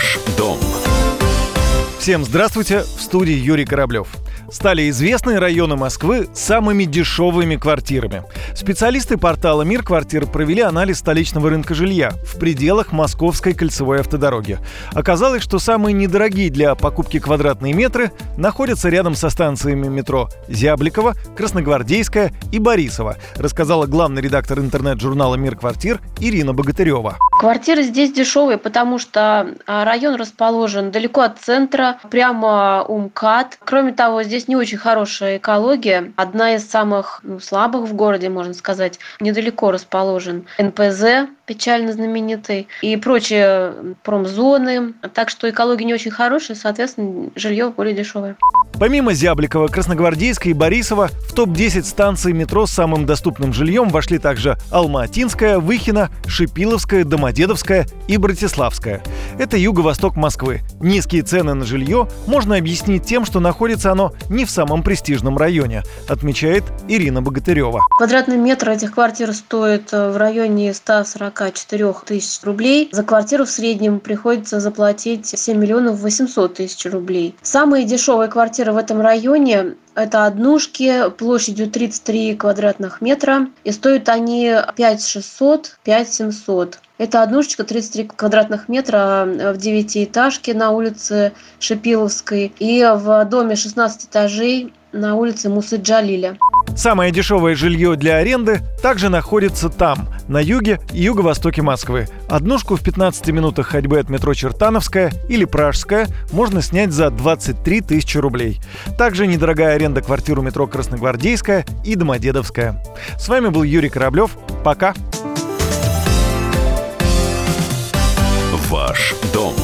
Ваш дом. Всем здравствуйте, в студии Юрий Кораблев стали известны районы Москвы самыми дешевыми квартирами. Специалисты портала «Мир квартир» провели анализ столичного рынка жилья в пределах Московской кольцевой автодороги. Оказалось, что самые недорогие для покупки квадратные метры находятся рядом со станциями метро Зябликова, Красногвардейская и Борисова, рассказала главный редактор интернет-журнала «Мир квартир» Ирина Богатырева. Квартиры здесь дешевые, потому что а, район расположен далеко от центра, прямо у МКАД. Кроме того, здесь не очень хорошая экология. Одна из самых ну, слабых в городе, можно сказать. Недалеко расположен НПЗ, печально знаменитый, и прочие промзоны. Так что экология не очень хорошая, соответственно, жилье более дешевое. Помимо Зябликова, Красногвардейской и Борисова, в топ-10 станций метро с самым доступным жильем вошли также Алма-Атинская, Выхина, Шипиловская, Домодедовская и Братиславская. Это юго-восток Москвы. Низкие цены на жилье можно объяснить тем, что находится оно не в самом престижном районе, отмечает Ирина Богатырева. Квадратный метр этих квартир стоит э, в районе 144 тысяч рублей. За квартиру в среднем приходится заплатить 7 миллионов 800 тысяч рублей. Самые дешевые квартиры в этом районе это однушки площадью 33 квадратных метра. И стоят они 5 600, 5 700. Это однушечка 33 квадратных метра в девятиэтажке на улице Шипиловской и в доме 16 этажей на улице Мусы Джалиля. Самое дешевое жилье для аренды также находится там, на юге и юго-востоке Москвы. Однушку в 15 минутах ходьбы от метро Чертановская или Пражская можно снять за 23 тысячи рублей. Также недорогая аренда квартиру метро Красногвардейская и Домодедовская. С вами был Юрий Кораблев. Пока. Ваш дом